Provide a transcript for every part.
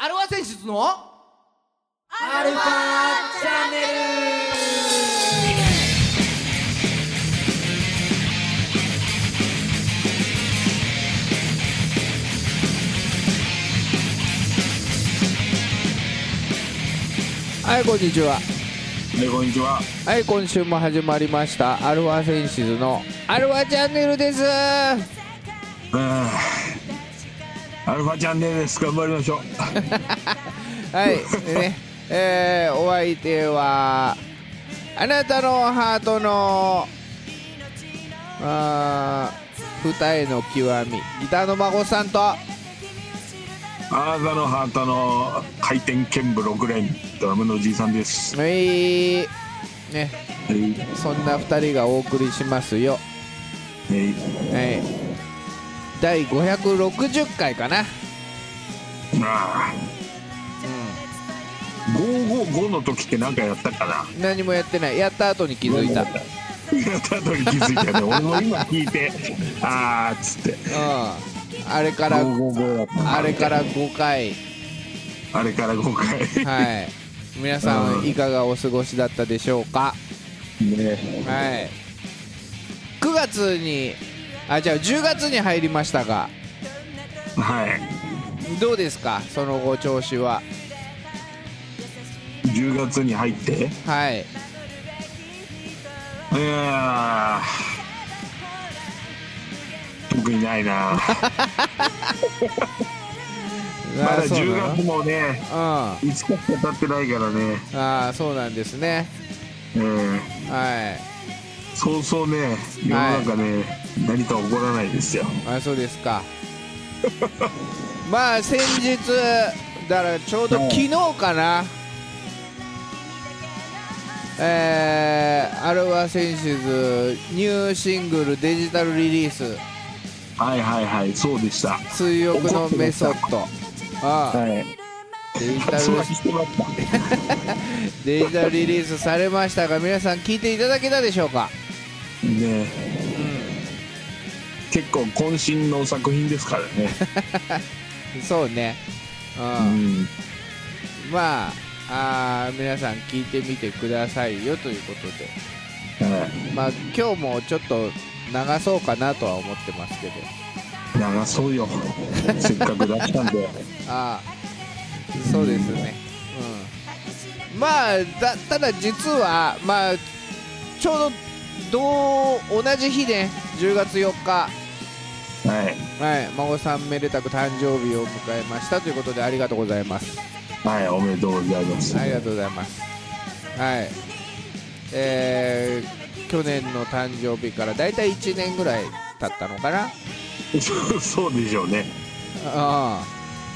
アルファ選出の？アルファチャンネはいこんにちは。はい、こんにちは。はい今週も始まりました。アルファセンシズのアルファチャンネルですアルファチャンネルです。頑張りましょう。いでねえー、お相手はあなたのハートのあー二重の極みギターの孫さんとはアーザのハートの回転剣舞6連ドラムのおじいさんです。いねはい。そんな二人がお送りしますよはい。はい第560回かな。ああ。555の時って何かやったかな？何もやってない。やった後に気づいた。やった後に気づいたね。俺も今聞いて、あーっつって。うん。あれから555だった。なあれから5回。あれから5回。はい。皆さうん。んいかがお過ごしだったでしょうか？ね。はい。9月にあじゃあ10月に入りましたが。はい。どうですか？その後調子は。10月に入って、はい。いやー。特にないな。まだ10あそうなの？月もね、うん。あ5日しか経ってないからね、あそうなんですね。うん、はいそうそうね、世の中ね、何か起こらないですよ。あそうですか まあ先日だからちょうど昨日かな、えー、アルファセンシズニューシングルデジタルリリースはいはいはい、そうでした。「追憶のメソッド」ああはい。デジタル。デジタルリリースされましたが皆さん聞いていただけたでしょうか？ね、結構渾身の作品ですからね。そうねう、うんん。まああー皆さん聞いてみてくださいよということではまあ今日もちょっと流そうかなとは思ってますけどい。長そうよ。せっかく出したんで。ああそうですねうんまあだただ実はまあちょうど同同じ日ね10月4日。はい。はい。孫さんめでたく誕生日を迎えましたということでありがとうございます。はい、おめでとうございます。ありがとうございます。はい。えー、去年の誕生日からだいたい1年ぐらい経ったのかな？そうでしょうね。あ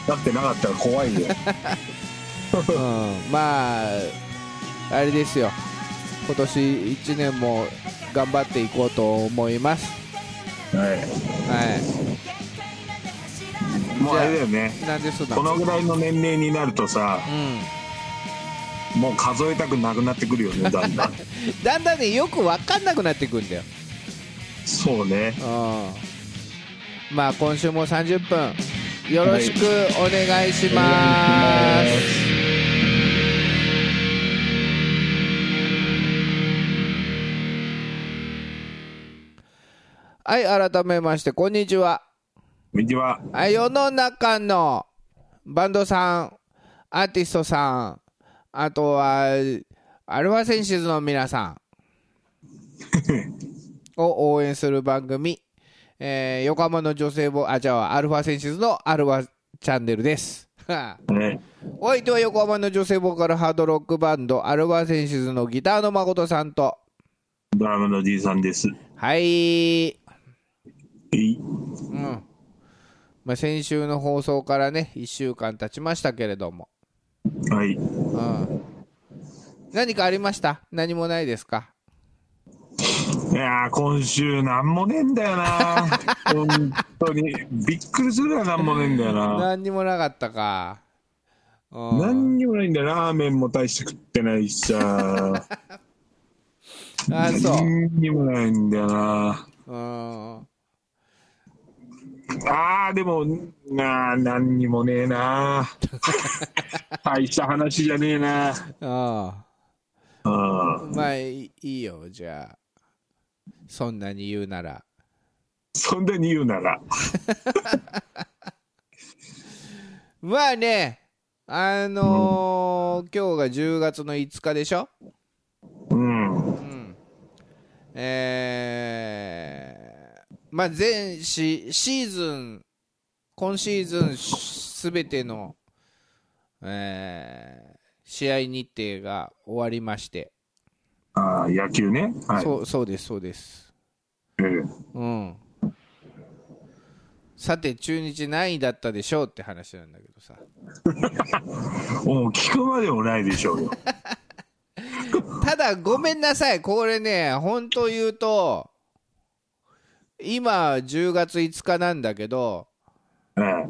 だってなかったら怖いよ。あ、うん、まああれですよ。今年1年も頑張っていこうと思います。ははい。もうあれだよね。いなんでそんなこのぐらいの年齢になるとさ、うん。もう数えたくなくなってくるよね、だんだん。だんだんねよく分かんなくなってくんだよ。そうね。うん。まあ今週も30分。よろしくお願いします、はい改めましてこんにちはこんにちは。はい世の中のバンドさんアーティストさんあとはアルファセンシズの皆さん を応援する番組、えー横浜の女性ボあじゃあアルファセンシズのアルファチャンネルです ね。お相手は横浜の女性ボーカルハードロックバンドアルファセンシズのギターの誠さんとドラムのじいさんです。はいうんまあ、先週の放送からね1週間経ちましたけれどもはい。うん何かありました？何もないですか？いやー、今週なんもねえんだよな。本当に。びっくりするぐらいなんもねえんだよな。何にもなかったかうん何にもないんだよ。ラーメンも大して食ってないしさ。あそう何にもないんだよな。うんああ、でも、なあ、何にもねえな。大した話じゃねえな。あうん。あまあいいいいよじゃあそんなに言うならそんなに言うなら。まあねあのー今日が10月の5日でしょ？うん。うんえー、まあ全シシーズン今シーズンすべての、えー試合日程が終わりまして、ああ、野球ね。はい。そうそうですそうですええうんさて中日何位だったでしょうって話なんだけどさ もう聞くまでもないでしょうよ。ただごめんなさいこれね本当言うと今10月5日なんだけどええ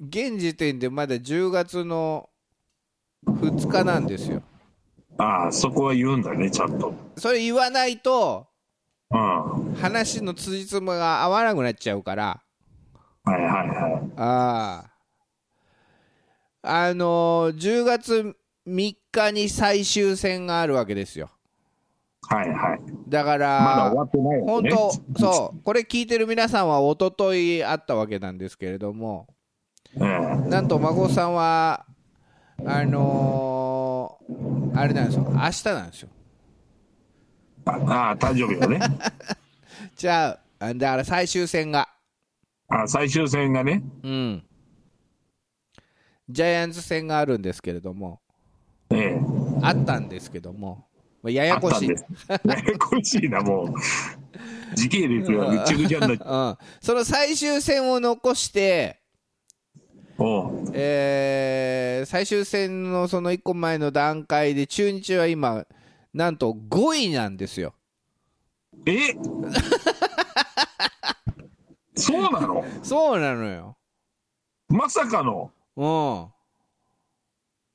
現時点でまだ10月の2日なんですよああ、そこは言うんだね、ちゃんと。それ言わないとうん。は話の辻褄が合わなくなっちゃうからいはいはい。あああのー10月3日に最終戦があるわけですよはいはい。だかまだら終わってないよね。本当そう。これ聞いてる皆さんは一昨日あったわけなんですけれどもええなんと孫さんはあのーあれなんですよ。明日なんですよ。あああ、誕生日だね。じゃあだから最終戦が。あ最終戦がね。うん。ジャイアンツ戦があるんですけれどもええ。あったんですけどもまあやあやこしい。ややこしいな、もう。時系列がぐちゃぐちゃになっちゃう。ん、その最終戦を残して、えー最終戦のその1個前の段階で中日は今なんと5位なんですよ。え？そうなの？そうなのよ。まさかの？う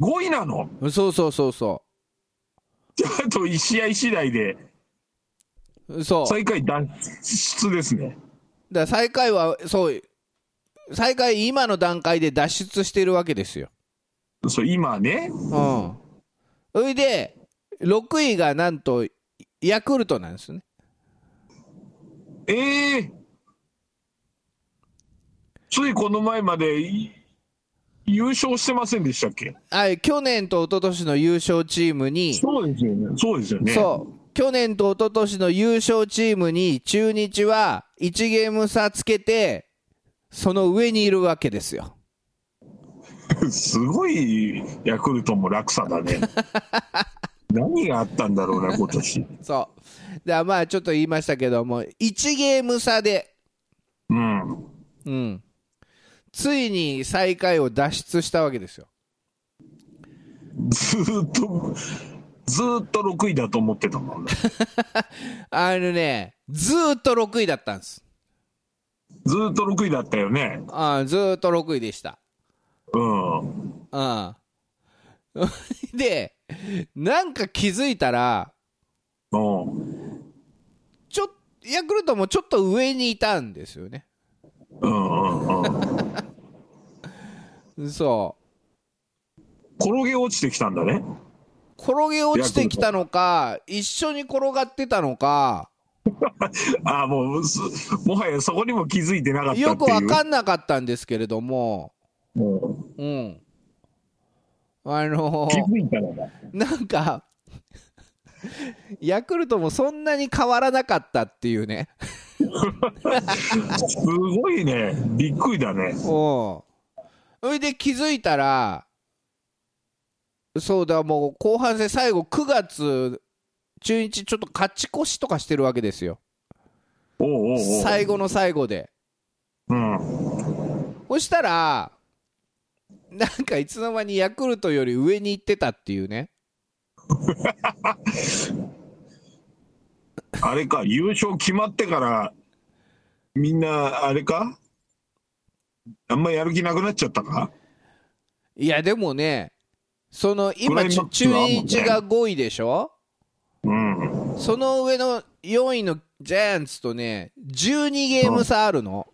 5位なの？んそうそうそうそじゃああと1試合次第で。うそう。最下位脱出ですね。だから最下位はそう最下位今の段階で脱出してるわけですよ。そう今ね。うん。それで6位がなんとヤクルトなんですね。ええついこの前までい優勝してませんでしたっけ？はい去年と一昨年の優勝チームにそうですよね。そうですよね。そう去年と一昨年の優勝チームに中日は1ゲーム差つけてその上にいるわけですよ。すごいヤクルトも落差だね。何があったんだろうな、今年。そうだまあちょっと言いましたけども1ゲーム差で、うん。うん、ついに最下位を脱出したわけですよ。ずーっと、ずーっと6位だと思ってたもんね。あのねずーっと6位だったんです。ずーっと6位だったよね。あずーっと6位でした。うん。うん、でなんか気づいたらうん。ちょヤクルトもちょっと上にいたんですよね。うんうんうん。そう転げ落ちてきたんだね。転げ落ちてきたのか一緒に転がってたのか ああ、もうす、もはやそこにも気づいてなかったっていう。よく分かんなかったんですけれどももうんあのう気づいたのだ。なんかヤクルトもそんなに変わらなかったっていうね すごいね。びっくりだね。うんそれで気づいたらそうだもう後半戦最後9月中日ちょっと勝ち越しとかしてるわけですよおうおうおう。最後の最後でうん。そしたらなんかいつの間にヤクルトより上に行ってたっていうね あれか、優勝決まってから、みんな、あれか？あんまやる気なくなっちゃったか？いやでもねそのク今中日が5位でしょ？うん。その上の4位のジャイアンツとね12ゲーム差あるの、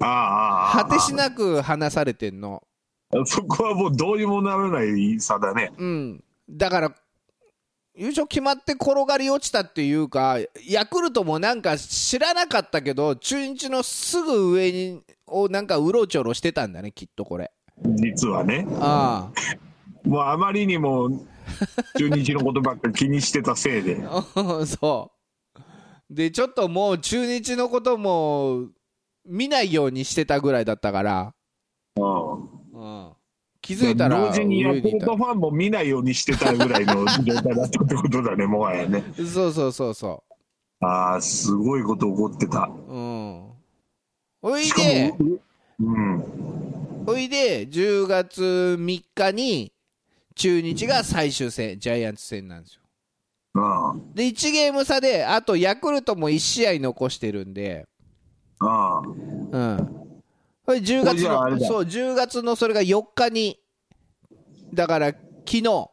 ああ。果てしなく離されてんの。そこはもうどうにもならない差だね。うん。だから優勝決まって転がり落ちたっていうかヤクルトもなんか知らなかったけど中日のすぐ上にをなんかうろちょろしてたんだねきっとこれ。実はね。あ もうあまりにも中日のことばっかり気にしてたせいで。あ そう。でちょっともう中日のことも見ないようにしてたぐらいだったから、うんうん、気づいたら同時にヤクルトファンも見ないようにしてたぐらいの 状態だったってことだね、もはやね。そうそうそうそああ、すごいこと起こってた。ううんおいでも、うん。おいで10月3日に中日が最終戦ジャイアンツ戦なんですよああ、で1ゲーム差であとヤクルトも1試合残してるんでああ。うんこれ10これ月のそう10月のそれが4日にだから昨日。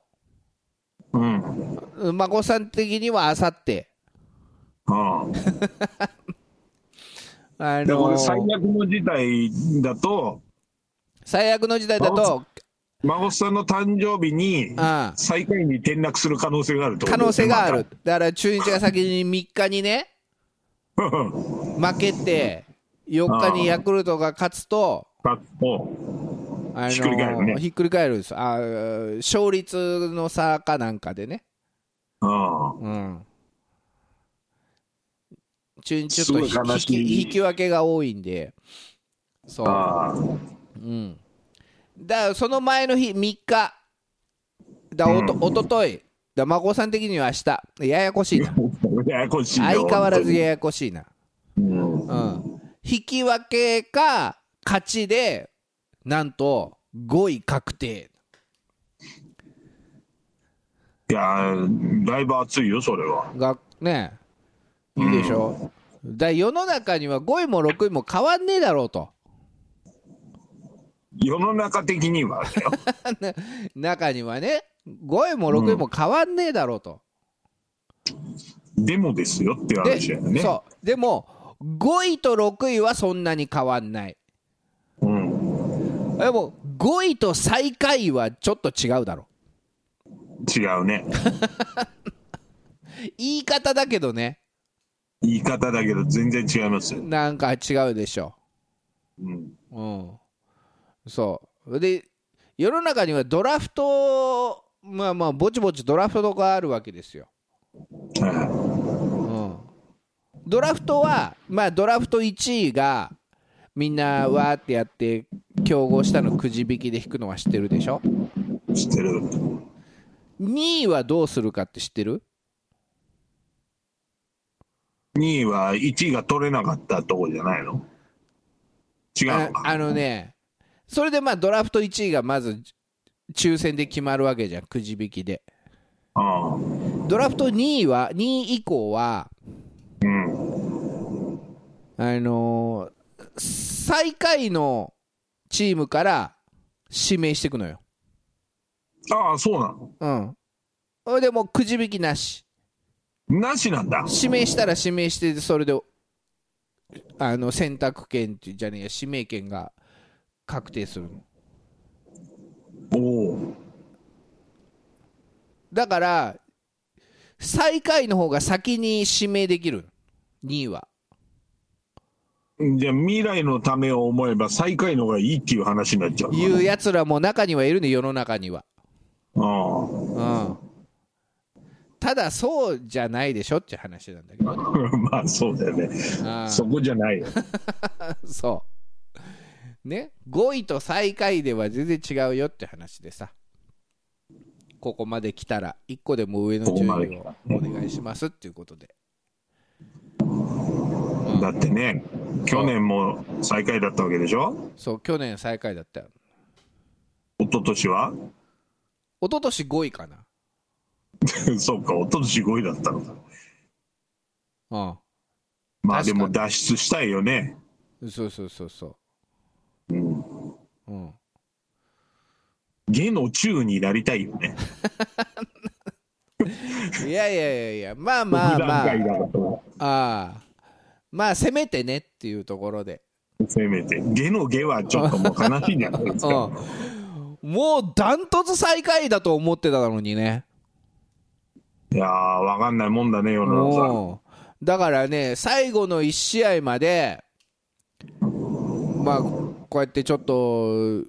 うん。うん孫さん的にはあさって。ああ。あのれ最悪の事態だと、最悪の時代だと孫さんの誕生日にあ最下位に転落する可能性があると？可能性があまる。だから中日が先に3日にねた負けて4日にヤクルトが勝つとパッとあのひっくり返るね。ひっくり返るんですあー勝率の差かなんかでね、あうん、中日ちょっと引き分けが多いんで。そう、うん、だその前の日3日。だおと、うん。おととい。だ孫さん的には明日。ややこしいな。あ ややこしいよ相変わらず本ややこしいな、うん。うん、引き分けか勝ちでなんと5位確定。いやだいぶ熱いよそれは。がねいいでしょ、だ世の中には5位も6位も変わんねえだろうと。世の中的には 中にはね5位も6位も変わんねえだろうと、でもですよって話だよねそう。でも5位と6位はそんなに変わんない。うん、でも5位と最下位はちょっと違うだろ。違うね。言い方だけどね。言い方だけど全然違いますよ、なんか違うでしょ。うん、うん、そう。で世の中にはドラフトまあまあぼちぼちドラフトがあるわけですよ、はうん、ドラフトはまあドラフト1位がみんなわーってやって競合したのくじ引きで引くのは知ってるでしょ？い知ってる。2位はどうするかって知ってる？2位は1位が取れなかったとこじゃないの？違うあのかあのねそれでまあドラフト1位がまず抽選で決まるわけじゃんくじ引きで。ああ。ドラフト2位は2位以降はうんあのー最下位のチームから指名していくのよ。ああそうなの？うん。それでもうくじ引きなし。なしなんだ指名したら指名して、それであの選択権ってじゃねえや、指名権が確定するの。おおだから、最下位の方が先に指名できる。2位は。じゃあ未来のためを思えば最下位の方がいいっていう話になっちゃういうやつらも中にはいるね、世の中には。あうん。ただ、そうじゃないでしょって話なんだけど まあそうだよねああそこじゃないよ そう。ね、5位と最下位では全然違うよって話でさ、ここまで来たら、1個でも上の順位をお願いしますっていうことで。だってね去年も最下位だったわけでしょ？そう、去年最下位だったよ。一昨年は？一昨年5位かな。そうか一昨年5位だったのかうまあ確かにでも脱出したいよねん。そうそうそうそうんう。うん。下の中になりたいよね いやいやいやいや、まあまあまあ、ああ、まあせめてねっていうところで。せめて。ゲのゲはちょっともう悲しいんじゃないですか。うん、もうダントツ最下位だと思ってたのにね。いやー、わかんないもんだね、世の中。うんだからね、最後の1試合まで、まあ、こうやってちょっと、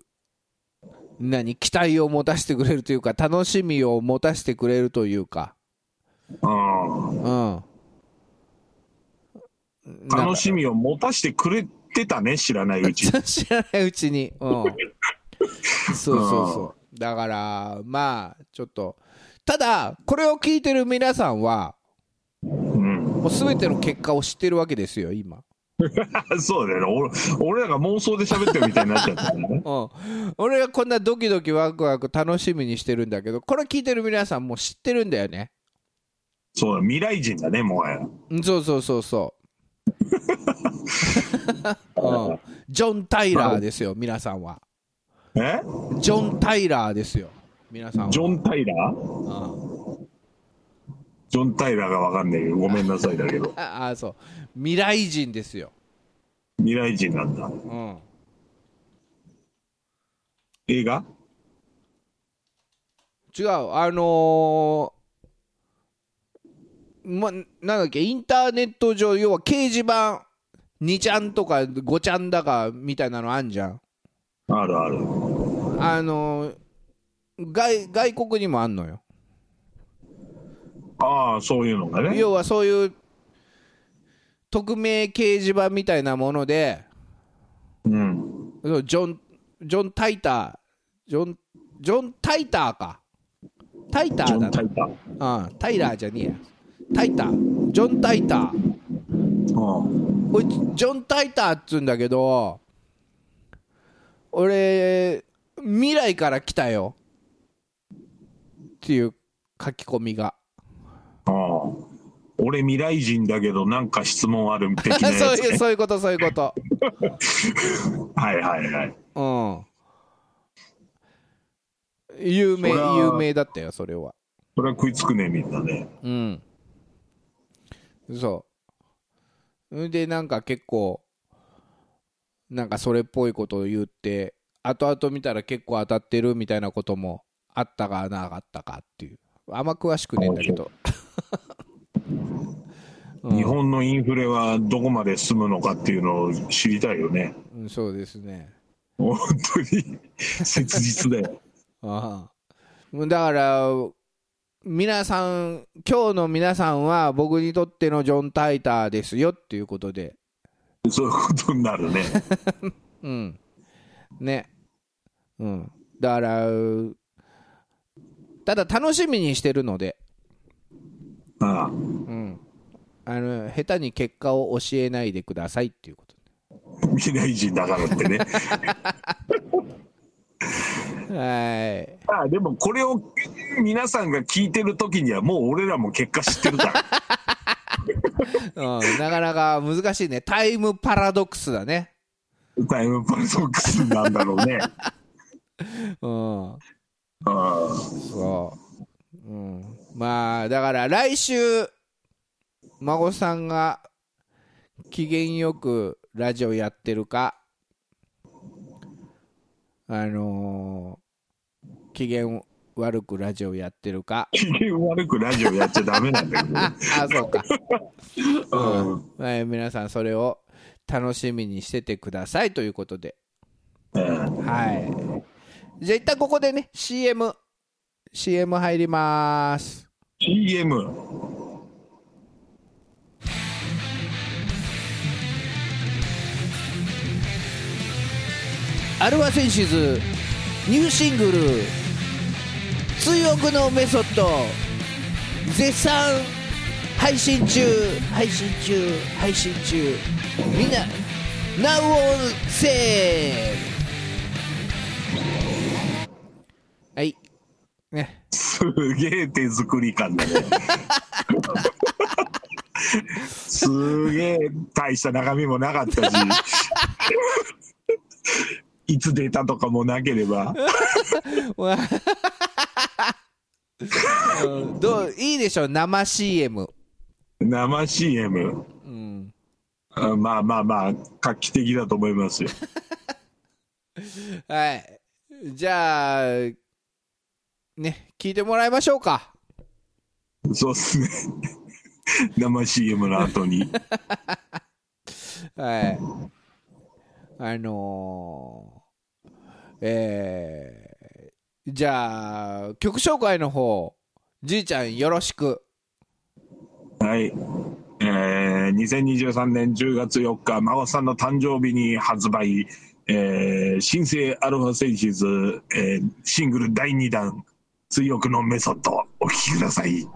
何、期待を持たせてくれるというか、楽しみを持たせてくれるというか、うん。うん。楽しみを持たせてくれてたね、知らないうちに。知らないうちに。うん。そうそうそう。だから、まあ、ちょっと、ただ、これを聞いてる皆さんは、うん。もう全ての結果を知ってるわけですよ、今。そうだよね。俺俺らが妄想で喋ってるみたいになっちゃったね。うん、俺がこんなドキドキワクワク楽しみにしてるんだけどこれ聞いてる皆さんもう知ってるんだよねそうだ、未来人だね、もはや。うんそうそうそうそう、うん、ジョン・タイラーですよ皆さんは。え？ジョン・タイラーですよ皆さんは。ジョン・タイラーうん。ジョン・タイラーがわかんない。けど、ごめんなさいだけど。ああそう。未来人ですよ、未来人なんだ。うん、映画？違うあのーま、なんだっけインターネット上要は掲示板2ちゃんとか5ちゃんだかみたいなのあんじゃんあるある。あのー外外国にもあんのよああ、そういうのがね。要はそういう匿名掲示板みたいなものでうん。ジョンジョン・タイタージョンジョン・タイターかタイターだタイター。なうんタイラーじゃねえやタイタージョン・タイターうん。俺ジョン・タイターっつうんだけど俺未来から来たよっていう書き込みがああ。俺未来人だけどなんか質問ある的なやつ、そうね。いうそういうことそういうこと はいはいはい。うん有名有名だったよそれはそれは食いつくねみんなね。うんそうでなんか結構なんかそれっぽいことを言って後々見たら結構当たってるみたいなこともあったかなかったかっていう。あんま詳しくねえんだけど、うん。日本のインフレはどこまで進むのかっていうのを知りたいよね。うんそうですね。本当に切実だよ。ああ。だから皆さん今日の皆さんは僕にとってのジョン・タイターですよっていうことで。そういうことになるね。うん。ね。うん。だからただ楽しみにしてるので。ああ。うん。あの下手に結果を教えないでくださいっていうこと。未来人だからってね。はい。ああでもこれを皆さんが聞いてる時にはもう俺らも結果知ってるから。うん、なかなか難しいね。タイムパラドックスだね。タイムパラドックスなんだろうね。うん。ああ。そう、うん、まあだから来週孫さんが機嫌よくラジオやってるかあのー機嫌悪くラジオやってるか？機嫌悪くラジオやっちゃダメなんだけど。ああそうか、うん。はい、皆さんそれを楽しみにしててくださいということで。うん。はい。じゃあ一旦ここでね CM CM 入ります。CM。アルファセンシズニューシングル「追憶のメソッド」絶賛配信中配信中配信中みんな Now on sale はいねすげえ手作り感だね。すげえ大した中身もなかったし。いつ出たとかもなければ。わ うんどういいでしょ生 CM 生 CM。うんあまあまあまあ、画期的だと思いますよ。はい。じゃあ、ね、聞いてもらいましょうか。そうですね。生 CM の後に。はい。あのー、えー、じゃあ、曲紹介の方、じいちゃんよろしく。はい。えー、2023年10月4日、孫さんの誕生日に発売、えー、新生アルファセンシズ、えー、シングル第2弾、追憶のメソッド、お聴きください。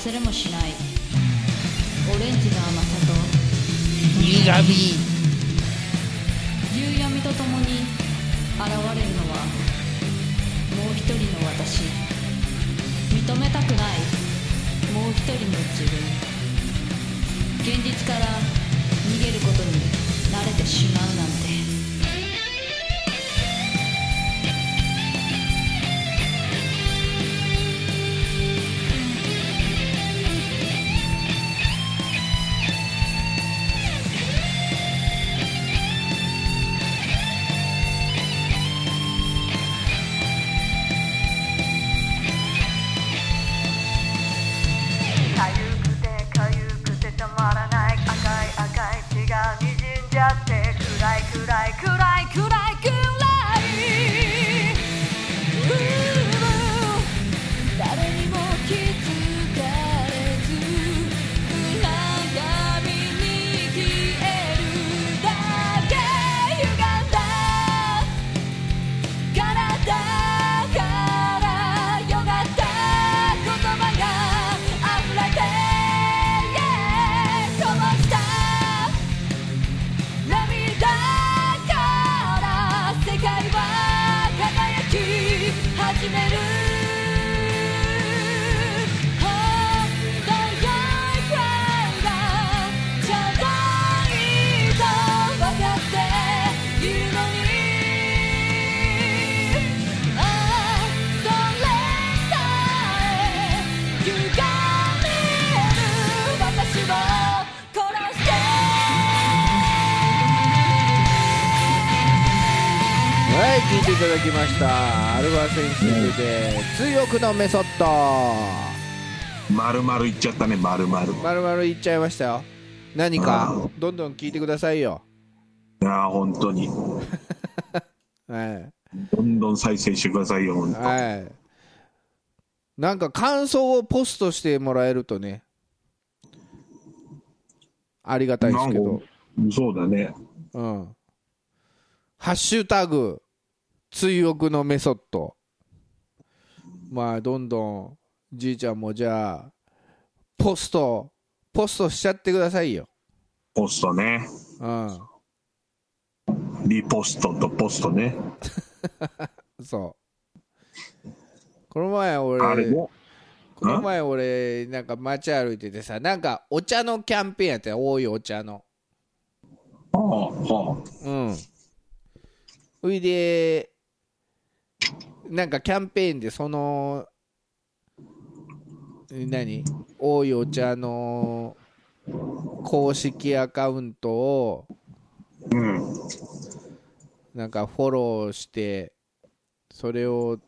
忘れもしない。オレンジの甘さと。苦味。夕闇とともに現れるのはもう一人の私。認めたくない。もう一人の自分きました。アルファ選手で。追憶のメソッド。丸々いっちゃったね丸々。いまるまる言っちゃいましたよ。何かどんどん聞いてくださいよ。や本当に。はい。どんどん再生してくださいよ本当。はい。なんか感想をポストしてもらえるとねありがたいですけど。そうだね。うん。ハッシュタグ追憶のメソッド。まあどんどんじいちゃんもじゃあポストポストしちゃってくださいよ。ポストね。うん。リポストとポストね。そう。この前俺もこの前俺なんか街歩いててさなんかお茶のキャンペーンやったよ多いお茶の。はあはうん。ほいでなんかキャンペーンでその何？多いお茶の公式アカウントをうんなんかフォローしてそれを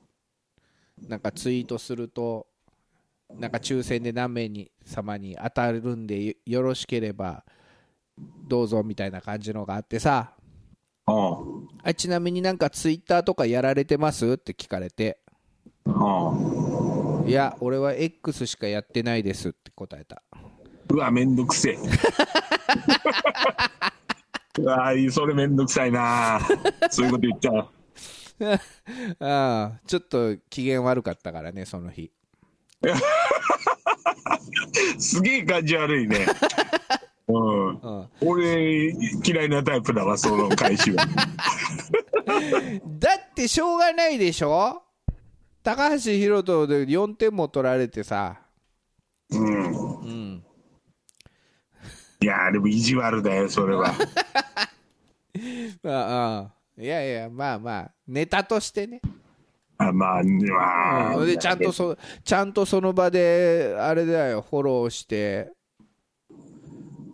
なんかツイートするとなんか抽選で何名に様に当たるんでよろしければどうぞみたいな感じのがあってさ。あちなみになんかツイッターとかやられてます？って聞かれて。あああ。いや俺は X しかやってないですって答えた。うわめんどくせえ。うわそれめんどくさいな。そういうこと言っちゃう。ああちょっと機嫌悪かったからねその日。すげえ感じ悪いねうん。うん俺嫌いなタイプだわその返しは。だってしょうがないでしょ？高橋宏斗で4点も取られてさ。うん。うん。いやでも意地悪だよそれは。ああいやいやまあまあネタとしてね、あまあまあ、うん、でちゃんとそちゃんとその場であれだよフォローして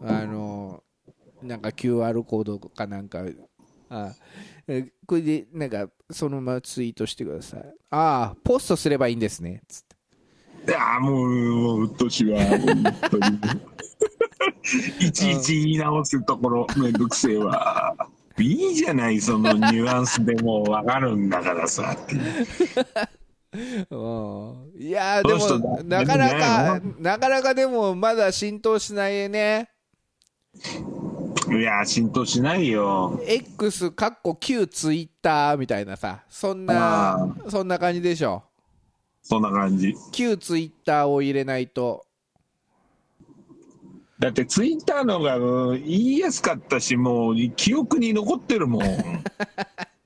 あのなんか QR コードかなんかあえこれでなんかそのままツイートしてください。ああポストすればいいんですね。つって。いやもうもううっとしいわ本当に。いちいち言い直すところめんどくせえわ。いいじゃないそのニュアンスでもう分かるんだからさ。うん。いやーでもなかなでかもなかなかでもまだ浸透しないねいや浸透しないよ。X かっこ旧ツイッターみたいなさ。そんなあ。そんな感じでしょ？そんな感じ。旧ツイッターを入れないと。だってツイッターのがうん言いやすかったしもう記憶に残ってるもん。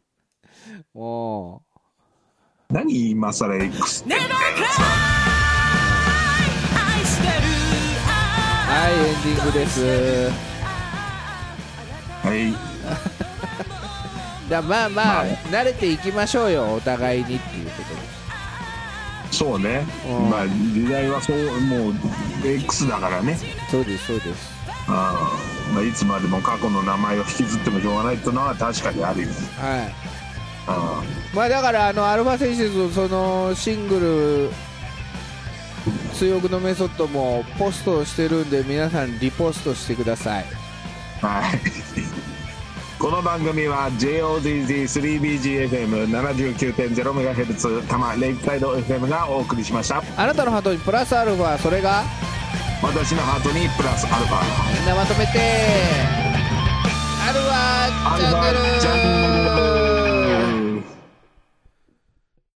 も何今更 X ってエンディングです。はい。だまあまあまあ慣れていきましょうよお互いにっていうことで。そうね。うん。まあ時代はそうもう X だからね。そうですそうです。あーまあ、いつまでも過去の名前を引きずってもしょうがないっていうのは確かにあるよね。はい。あ。まあだからあのアルファ選手のそのシングル強くのメソッドもポストしてるんで皆さんリポストしてください。ーはい。この番組は JOZZ3BGFM79.0MHz 多摩レイクサイド FM がお送りしました。あなたのハートにプラスアルファそれが？私のハートにプラスアルファ。みんなまとめて。アルファチャンネル